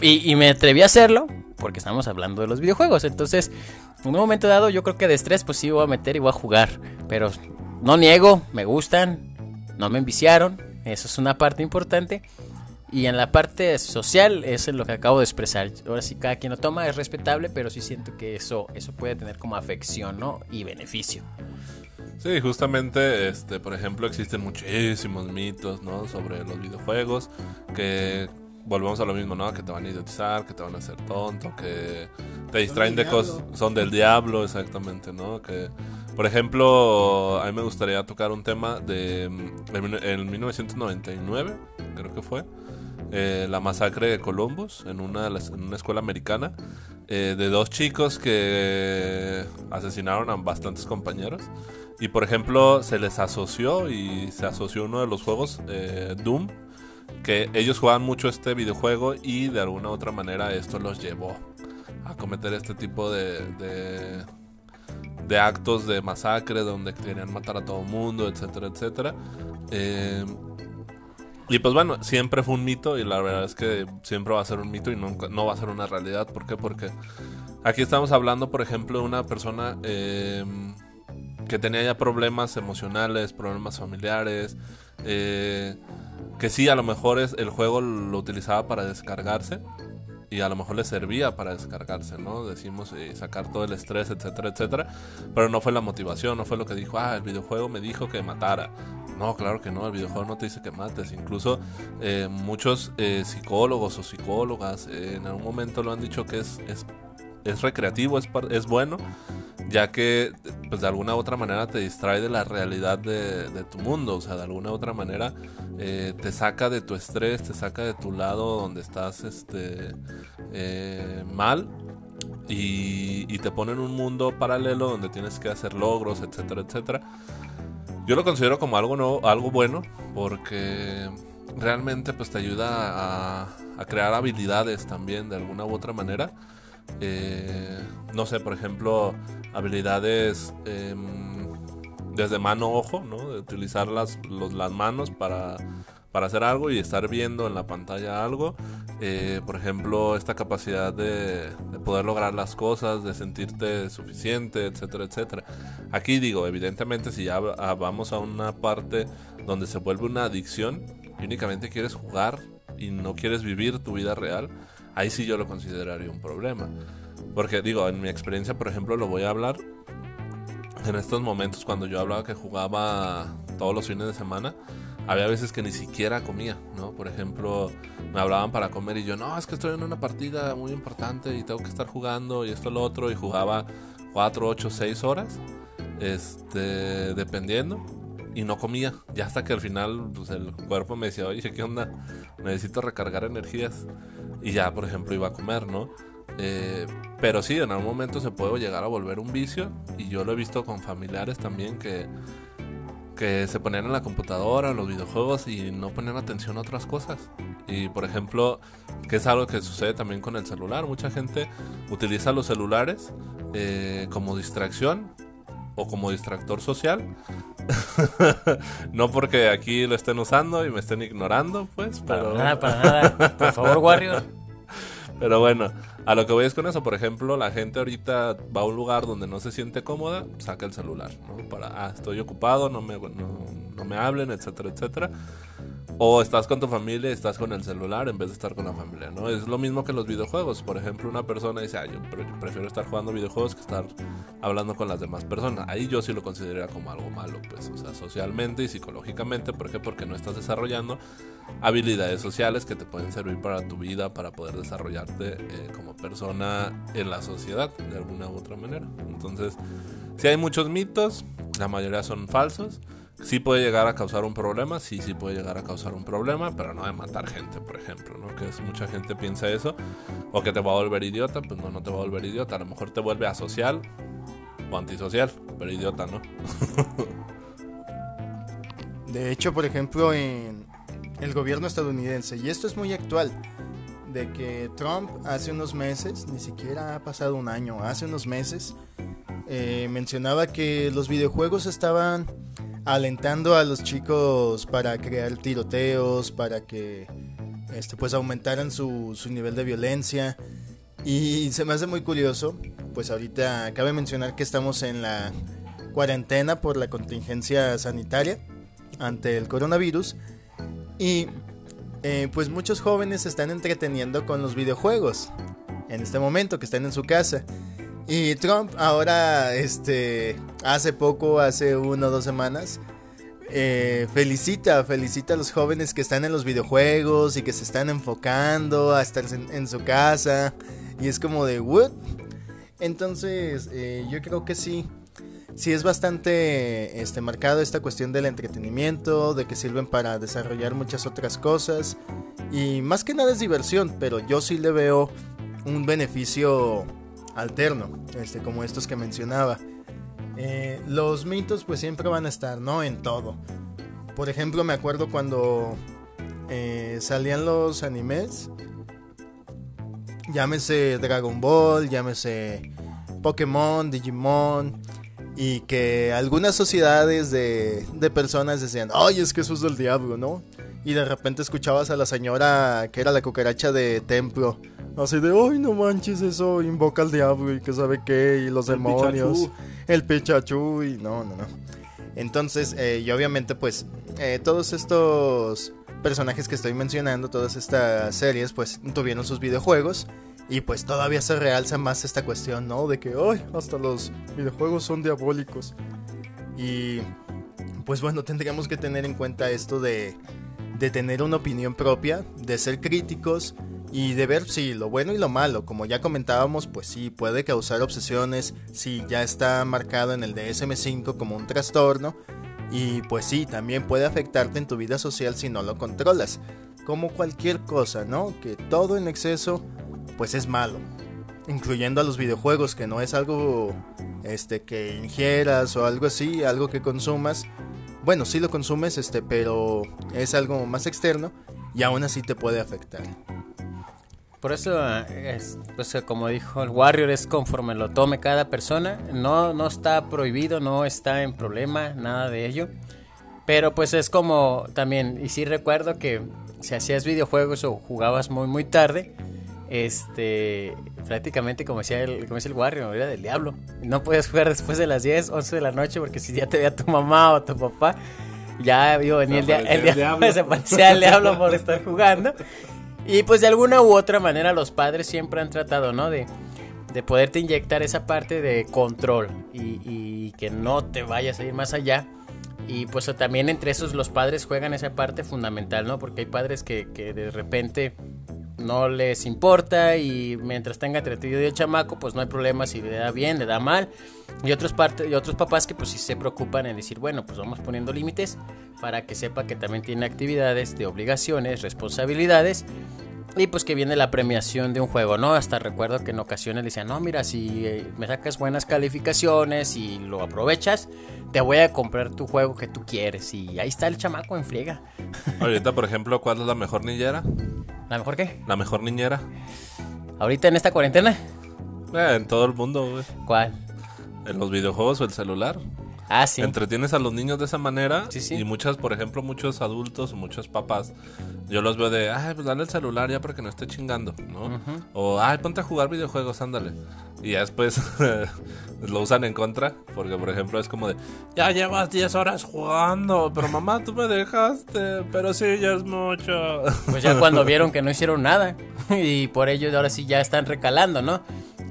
Y, y me atreví a hacerlo porque estamos hablando de los videojuegos. Entonces, en un momento dado yo creo que de estrés pues sí voy a meter y voy a jugar. Pero no niego, me gustan, no me enviciaron, eso es una parte importante. Y en la parte social, eso es lo que acabo de expresar. Ahora sí, cada quien lo toma, es respetable, pero sí siento que eso, eso puede tener como afección, ¿no? Y beneficio. Sí, justamente, este, por ejemplo, existen muchísimos mitos, ¿no? Sobre los videojuegos, que volvemos a lo mismo, ¿no? Que te van a idiotizar, que te van a hacer tonto, que te distraen de cosas, son del diablo, exactamente, ¿no? Que, por ejemplo, a mí me gustaría tocar un tema de, en 1999, creo que fue, eh, la masacre de Columbus en una, en una escuela americana, eh, de dos chicos que asesinaron a bastantes compañeros. Y por ejemplo, se les asoció y se asoció uno de los juegos, eh, Doom, que ellos jugaban mucho este videojuego y de alguna u otra manera esto los llevó a cometer este tipo de, de, actos de masacre donde querían matar a todo el mundo, etcétera, etcétera. Eh, y pues bueno, siempre fue un mito y la verdad es que siempre va a ser un mito y nunca, no va a ser una realidad. ¿Por qué? Porque aquí estamos hablando, por ejemplo, de una persona... Eh, que tenía ya problemas emocionales, problemas familiares, eh, que sí, a lo mejor es, el juego lo utilizaba para descargarse y a lo mejor le servía para descargarse, ¿no? Decimos y sacar todo el estrés, etcétera, etcétera, pero no fue la motivación, no fue lo que dijo, ah, el videojuego me dijo que matara. No, claro que no, el videojuego no te dice que mates. Incluso eh, muchos eh, psicólogos o psicólogas en algún momento lo han dicho que es, es recreativo, es, es bueno, ya que pues de alguna u otra manera te distrae de la realidad de, tu mundo, o sea, de alguna u otra manera eh, te saca de tu estrés, te saca de tu lado donde estás este, eh, mal y, te pone en un mundo paralelo donde tienes que hacer logros, etcétera, etcétera. Yo lo considero como algo, no, algo bueno porque realmente pues te ayuda a, a crear habilidades también de alguna u otra manera eh, no sé, por ejemplo, habilidades em, desde mano-ojo, ¿no? De utilizar las, las manos para, para, hacer algo y estar viendo en la pantalla algo. Eh, por ejemplo, esta capacidad de, poder lograr las cosas, de sentirte suficiente, etcétera, etcétera. Aquí digo, evidentemente, si ya vamos a una parte donde se vuelve una adicción y únicamente quieres jugar y no quieres vivir tu vida real, ahí sí yo lo consideraría un problema. Porque digo, en mi experiencia, por ejemplo, lo voy a hablar. En estos momentos, cuando yo hablaba que jugaba todos los fines de semana, había veces que ni siquiera comía, ¿no? Por ejemplo, me hablaban para comer y yo, no, es que estoy en una partida muy importante y tengo que estar jugando y esto, lo otro, y jugaba 4, 8, 6 horas, este, dependiendo, y no comía. Ya hasta que al final, pues el cuerpo me decía, oye, ¿qué onda? Necesito recargar energías y ya, por ejemplo, iba a comer, ¿no? Eh, pero sí, en algún momento se puede llegar a volver un vicio y yo lo he visto con familiares también que, que se ponían en la computadora, en los videojuegos y no ponían atención a otras cosas. Y por ejemplo, que es algo que sucede también con el celular, mucha gente utiliza los celulares eh, como distracción o como distractor social. <laughs> no porque aquí lo estén usando y me estén ignorando, pues, pero... Para nada, para nada. Por favor, Warrior. <laughs> pero bueno, a lo que voy es con eso. Por ejemplo, la gente ahorita va a un lugar donde no se siente cómoda, saca el celular, ¿no? Para, ah, estoy ocupado, no me, no, no me hablen, etcétera, etcétera. O estás con tu familia y estás con el celular en vez de estar con la familia, ¿no? Es lo mismo que los videojuegos. Por ejemplo, una persona dice, ah, yo prefiero estar jugando videojuegos que estar hablando con las demás personas. Ahí yo sí lo consideraría como algo malo, pues, o sea, socialmente y psicológicamente. ¿Por qué? Porque no estás desarrollando habilidades sociales que te pueden servir para tu vida, para poder desarrollarte eh, como persona en la sociedad, de alguna u otra manera. Entonces, si hay muchos mitos, la mayoría son falsos sí puede llegar a causar un problema, sí, sí puede llegar a causar un problema, pero no de matar gente, por ejemplo, ¿no? Que mucha gente piensa eso, o que te va a volver idiota, pues no, no te va a volver idiota, a lo mejor te vuelve asocial o antisocial, pero idiota, ¿no? <laughs> de hecho, por ejemplo, en el gobierno estadounidense, y esto es muy actual, de que Trump hace unos meses, ni siquiera ha pasado un año, hace unos meses, eh, mencionaba que los videojuegos estaban alentando a los chicos para crear tiroteos, para que este, pues aumentaran su, su nivel de violencia. Y se me hace muy curioso, pues ahorita cabe mencionar que estamos en la cuarentena por la contingencia sanitaria ante el coronavirus. Y eh, pues muchos jóvenes se están entreteniendo con los videojuegos en este momento que están en su casa. Y Trump ahora, este, hace poco, hace una o dos semanas, eh, felicita, felicita a los jóvenes que están en los videojuegos y que se están enfocando a estar en, su casa. Y es como de, ¿what? Entonces, eh, yo creo que sí. Sí es bastante este, marcado esta cuestión del entretenimiento, de que sirven para desarrollar muchas otras cosas. Y más que nada es diversión, pero yo sí le veo un beneficio alterno, este, como estos que mencionaba. Eh, los mitos pues siempre van a estar, ¿no? En todo. Por ejemplo, me acuerdo cuando eh, salían los animes. Llámese Dragon Ball, llámese Pokémon, Digimon. Y que algunas sociedades de, de personas decían, ay, es que eso es del diablo, ¿no? Y de repente escuchabas a la señora que era la cucaracha de templo. Así de, ay, no manches, eso invoca al diablo y que sabe qué, y los demonios el Pikachu y no, no, no. Entonces, eh, y obviamente pues eh, todos estos personajes que estoy mencionando, todas estas series pues tuvieron sus videojuegos y pues todavía se realza más esta cuestión, ¿no? De que, ay, hasta los videojuegos son diabólicos. Y pues bueno, tendríamos que tener en cuenta esto de, de tener una opinión propia, de ser críticos y de ver si lo bueno y lo malo, como ya comentábamos, pues sí, puede causar obsesiones, si ya está marcado en el DSM5 como un trastorno, y pues sí, también puede afectarte en tu vida social si no lo controlas, como cualquier cosa, ¿no? Que todo en exceso, pues es malo, incluyendo a los videojuegos, que no es algo este que ingieras o algo así, algo que consumas. Bueno, sí lo consumes, este, pero es algo más externo y aún así te puede afectar. Por eso, es, pues como dijo el Warrior, es conforme lo tome cada persona. No, no está prohibido, no está en problema, nada de ello. Pero pues es como también, y sí recuerdo que si hacías videojuegos o jugabas muy muy tarde, este, prácticamente como decía el, como decía el Warrior, era del diablo. No puedes jugar después de las 10, 11 de la noche porque si ya te veía tu mamá o tu papá, ya vio venir el, el, <laughs> diablo, se parecía al diablo por estar jugando. Y pues de alguna u otra manera los padres siempre han tratado, ¿no? De, de poderte inyectar esa parte de control y, que no te vayas a ir más allá. Y pues también entre esos los padres juegan esa parte fundamental, ¿no? Porque hay padres que, que de repente no les importa y mientras tenga entretenido el chamaco, pues no hay problema si le da bien, le da mal. Y otros, parte, y otros papás que pues sí se preocupan en decir, bueno, pues vamos poniendo límites para que sepa que también tiene actividades de obligaciones, responsabilidades y pues que viene la premiación de un juego, ¿no? Hasta recuerdo que en ocasiones le decían, no, mira, si eh, me sacas buenas calificaciones y lo aprovechas, te voy a comprar tu juego que tú quieres. Y ahí está el chamaco en friega. <laughs> Ahorita, por ejemplo, ¿cuál es la mejor niñera? ¿La mejor qué? La mejor niñera. ¿Ahorita en esta cuarentena? Eh, en todo el mundo, güey. ¿Cuál? ¿En los videojuegos o el celular? Ah, sí. Entretienes a los niños de esa manera. Sí, sí. Y muchas, por ejemplo, muchos adultos, muchos papás, yo los veo de, ay, pues dale el celular ya para que no esté chingando, ¿no? O, ay, ponte a jugar videojuegos, ándale. Y ya después <laughs> lo usan en contra, porque por ejemplo es como de, ya llevas 10 horas jugando, pero mamá, tú me dejaste, pero sí, ya es mucho. Pues ya cuando <laughs> vieron que no hicieron nada, <laughs> y por ello ahora sí ya están recalando, ¿no?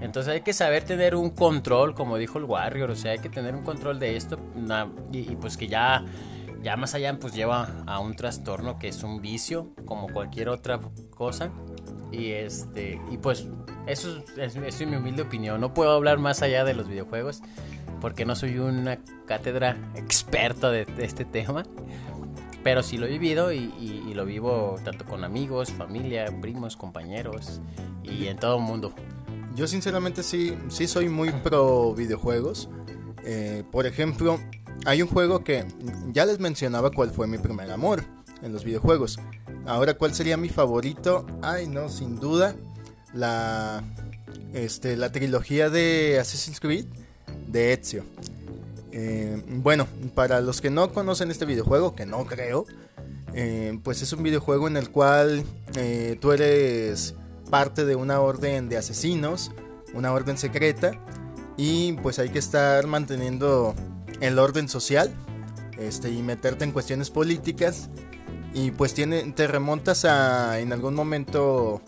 Entonces hay que saber tener un control, como dijo el Warrior, o sea, hay que tener un control de esto y, pues que ya, ya más allá pues lleva a un trastorno que es un vicio, como cualquier otra cosa. Y este y pues eso es, es, mi humilde opinión. No puedo hablar más allá de los videojuegos porque no soy una cátedra experta de, este tema. Pero sí lo he vivido y, y, lo vivo tanto con amigos, familia, primos, compañeros y en todo el mundo. Yo sinceramente sí, sí soy muy pro videojuegos. Eh, por ejemplo, hay un juego que ya les mencionaba cuál fue mi primer amor en los videojuegos. Ahora, ¿cuál sería mi favorito? Ay, no, sin duda, la, este, la trilogía de Assassin's Creed de Ezio. Eh, bueno, para los que no conocen este videojuego, que no creo, eh, pues es un videojuego en el cual tú eres parte de una orden de asesinos, una orden secreta, y pues hay que estar manteniendo el orden social este, y meterte en cuestiones políticas. Y pues tiene, te remontas a en algún momento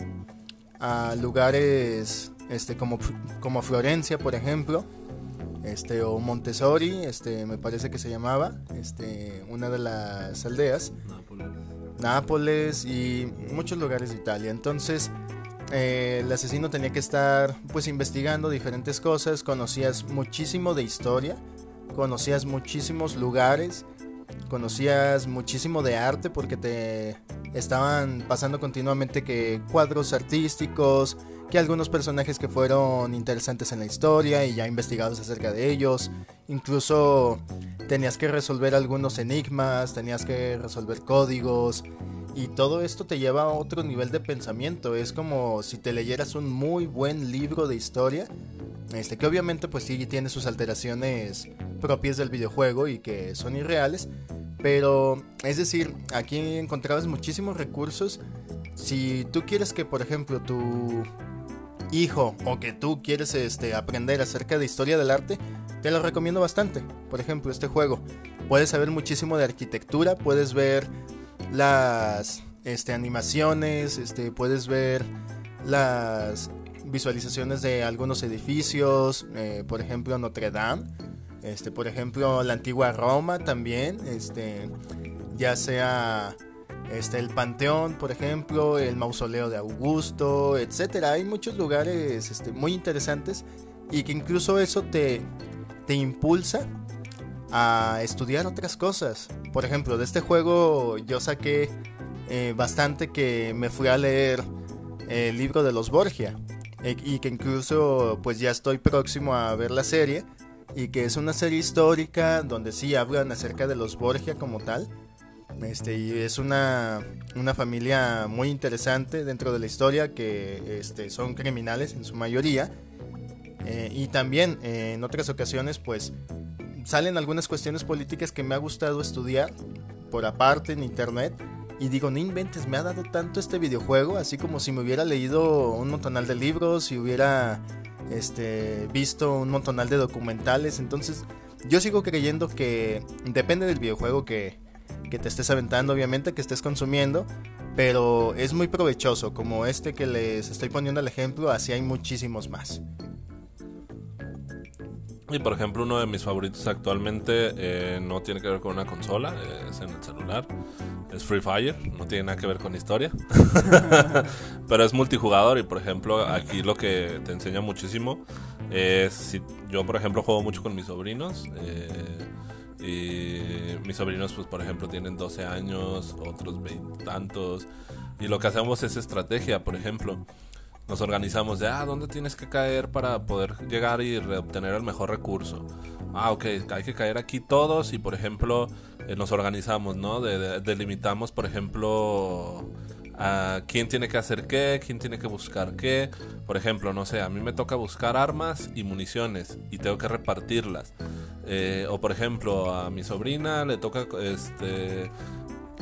a lugares este como, como Florencia, por ejemplo, este o Montessori, este me parece que se llamaba, este una de las aldeas, Nápoles y muchos lugares de Italia. Entonces, eh, el asesino tenía que estar pues investigando diferentes cosas, conocías muchísimo de historia, conocías muchísimos lugares, conocías muchísimo de arte porque te estaban pasando continuamente que cuadros artísticos, que algunos personajes que fueron interesantes en la historia y ya investigados acerca de ellos, incluso tenías que resolver algunos enigmas, tenías que resolver códigos, y todo esto te lleva a otro nivel de pensamiento. Es como si te leyeras un muy buen libro de historia. Este, que obviamente pues sí tiene sus alteraciones propias del videojuego y que son irreales. Pero es decir, aquí encontrabas muchísimos recursos. Si tú quieres que por ejemplo tu hijo o que tú quieres este, aprender acerca de historia del arte, te lo recomiendo bastante. Por ejemplo, este juego. Puedes saber muchísimo de arquitectura, puedes ver las este, animaciones, este, puedes ver las visualizaciones de algunos edificios, eh, por ejemplo Notre Dame, este, por ejemplo la antigua Roma también, este, ya sea este, el Panteón, por ejemplo, el mausoleo de Augusto, etcétera. Hay muchos lugares este, muy interesantes y que incluso eso te, te impulsa a estudiar otras cosas. Por ejemplo, de este juego yo saqué eh, bastante que me fui a leer el libro de los Borgia e, y que incluso pues ya estoy próximo a ver la serie y que es una serie histórica donde sí hablan acerca de los Borgia como tal. Este, y es una, una familia muy interesante dentro de la historia que este, son criminales en su mayoría. Eh, y también eh, en otras ocasiones pues salen algunas cuestiones políticas que me ha gustado estudiar por aparte en internet. Y digo, no inventes, me ha dado tanto este videojuego, así como si me hubiera leído un montonal de libros y hubiera este, visto un montonal de documentales. Entonces, yo sigo creyendo que depende del videojuego que, que te estés aventando, obviamente, que estés consumiendo. Pero es muy provechoso, como este que les estoy poniendo el ejemplo, así hay muchísimos más. Y por ejemplo, uno de mis favoritos actualmente eh, no tiene que ver con una consola, es en el celular. Es Free Fire, no tiene nada que ver con historia. <laughs> Pero es multijugador y por ejemplo, aquí lo que te enseña muchísimo es si yo por ejemplo juego mucho con mis sobrinos. Eh, y mis sobrinos, pues por ejemplo, tienen 12 años, otros 20 tantos. Y lo que hacemos es estrategia, por ejemplo nos organizamos de, ah, ¿dónde tienes que caer para poder llegar y obtener el mejor recurso? Ah, ok, hay que caer aquí todos y, por ejemplo, eh, nos organizamos, ¿no? delimitamos, por ejemplo, a quién tiene que hacer qué, quién tiene que buscar qué. Por ejemplo, no sé, a mí me toca buscar armas y municiones y tengo que repartirlas. Eh, o, por ejemplo, a mi sobrina le toca, este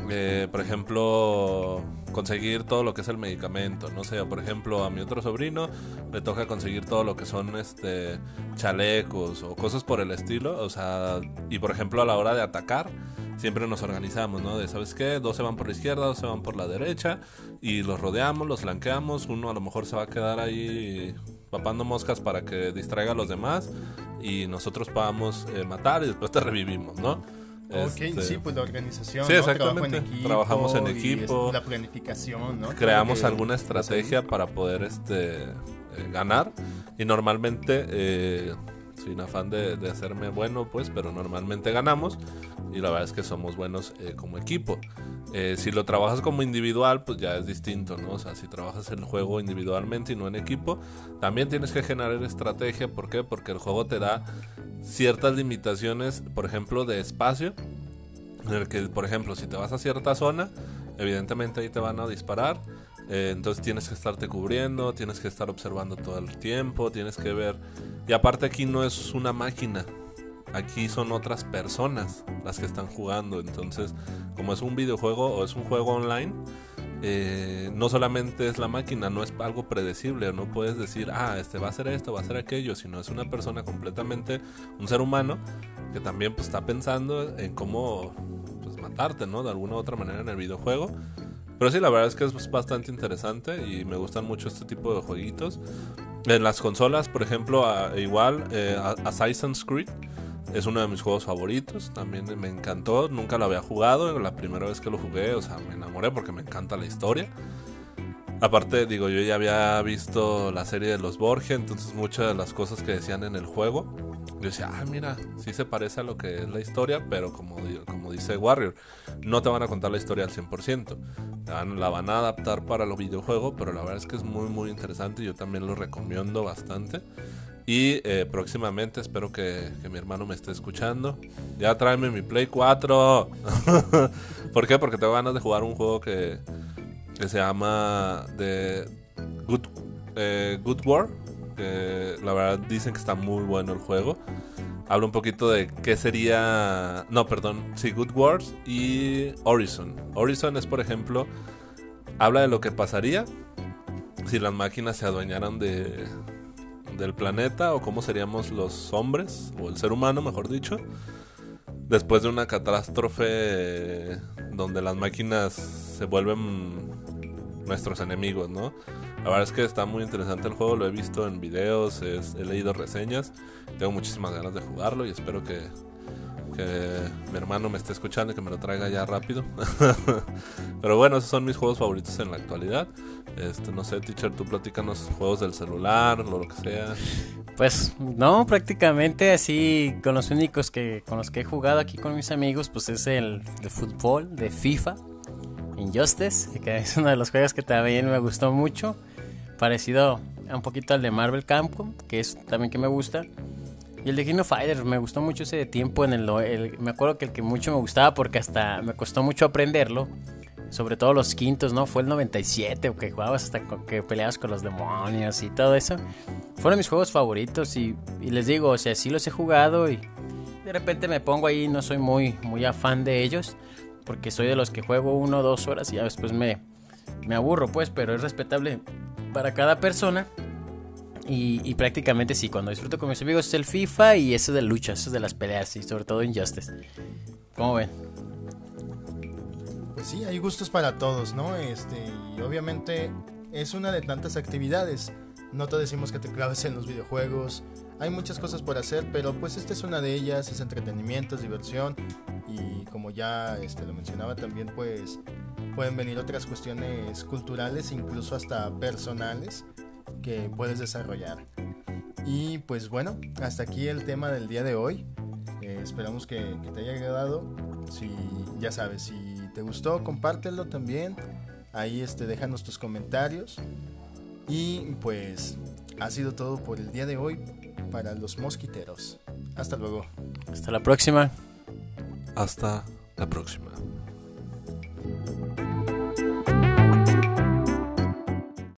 eh, por ejemplo, conseguir todo lo que es el medicamento. No sé, por ejemplo, a mi otro sobrino le toca conseguir todo lo que son este chalecos o cosas por el estilo. O sea, y por ejemplo, a la hora de atacar, siempre nos organizamos, ¿no? De, ¿sabes qué? Dos se van por la izquierda, dos se van por la derecha y los rodeamos, los flanqueamos. Uno a lo mejor se va a quedar ahí papando moscas para que distraiga a los demás y nosotros podamos eh, matar y después te revivimos, ¿no? Ok, este, sí, pues la organización. Sí, exactamente. Trabajamos en equipo. la planificación, ¿no? Creamos alguna estrategia para poder este eh, ganar. Y normalmente, eh, sin afán de, hacerme bueno, pues, pero normalmente ganamos. Y la verdad es que somos buenos eh, como equipo. si lo trabajas como individual, pues ya es distinto, ¿no? O sea, si trabajas el juego individualmente y no en equipo, también tienes que generar estrategia. ¿Por qué? Porque el juego te da ciertas limitaciones, por ejemplo, de espacio, en el que, por ejemplo, si te vas a cierta zona, evidentemente ahí te van a disparar, eh, entonces tienes que estarte cubriendo, tienes que estar observando todo el tiempo, tienes que ver, y aparte aquí no es una máquina, aquí son otras personas las que están jugando, entonces como es un videojuego o es un juego online, eh, no solamente es la máquina, no es algo predecible, no puedes decir, ah, este va a ser esto, va a ser aquello, sino es una persona completamente, un ser humano, que también pues, está pensando en cómo pues, parte, ¿no? De alguna u otra manera en el videojuego. Pero sí, la verdad es que es bastante interesante y me gustan mucho este tipo de jueguitos. En las consolas, por ejemplo, igual eh, Assassin's Creed es uno de mis juegos favoritos. También me encantó. Nunca lo había jugado. La primera vez que lo jugué, o sea, me enamoré porque me encanta la historia. Aparte, digo, yo ya había visto la serie de los Borgia, entonces muchas de las cosas que decían en el juego, yo decía, ah, mira, sí se parece a lo que es la historia, pero como, como dice Warrior, no te van a contar la historia al 100%. La van a adaptar para los videojuegos, pero la verdad es que es muy, muy interesante yo también lo recomiendo bastante. Y eh, próximamente espero que, que, mi hermano me esté escuchando. Ya tráeme mi Play 4. <laughs> ¿Por qué? Porque tengo ganas de jugar un juego que, que se llama The Good, eh, Good War. Que la verdad dicen que está muy bueno el juego. Habla un poquito de qué sería. No, perdón. Sí, Good Wars y Horizon. Horizon es, por ejemplo, habla de lo que pasaría si las máquinas se adueñaran de, del planeta o cómo seríamos los hombres, o el ser humano, mejor dicho, después de una catástrofe donde las máquinas se vuelven nuestros enemigos, ¿no? La verdad es que está muy interesante el juego, lo he visto en videos, he leído reseñas, tengo muchísimas ganas de jugarlo y espero que, que mi hermano me esté escuchando y que me lo traiga ya rápido. <laughs> Pero bueno, esos son mis juegos favoritos en la actualidad. Este, no sé, teacher, tú platícanos juegos del celular, o lo que sea. Pues no, prácticamente así con los únicos que con los que he jugado aquí con mis amigos, pues es el de fútbol, de FIFA Injustice, que es uno de los juegos que también me gustó mucho, parecido un poquito al de Marvel Capcom, que es también que me gusta. Y el de King of Fighters, me gustó mucho ese tiempo en el, me acuerdo que el que mucho me gustaba porque hasta me costó mucho aprenderlo. Sobre todo los quintos, ¿no? Fue el 97, que jugabas hasta que peleabas con los demonios y todo eso. Fueron mis juegos favoritos y, y les digo, o sea, sí los he jugado y de repente me pongo ahí, no soy muy, muy afán de ellos porque soy de los que juego uno o dos horas y ya después me, me aburro, pues, pero es respetable para cada persona. Y, prácticamente sí, cuando disfruto con mis amigos es el FIFA y eso de luchas, eso de las peleas y sobre todo Injustice. ¿Cómo ven? Pues sí, hay gustos para todos, ¿no? Este, y obviamente es una de tantas actividades. No te decimos que te claves en los videojuegos. Hay muchas cosas por hacer, pero pues esta es una de ellas, es entretenimiento, es diversión y como ya este, lo mencionaba también pues pueden venir otras cuestiones culturales incluso hasta personales que puedes desarrollar. Y pues bueno hasta aquí el tema del día de hoy. Eh, esperamos que, te haya agradado. Si ya sabes si te gustó compártelo también. Ahí este déjanos tus comentarios. Y pues ha sido todo por el día de hoy para los mosquiteros. Hasta luego. Hasta la próxima. Hasta la próxima. Thank you.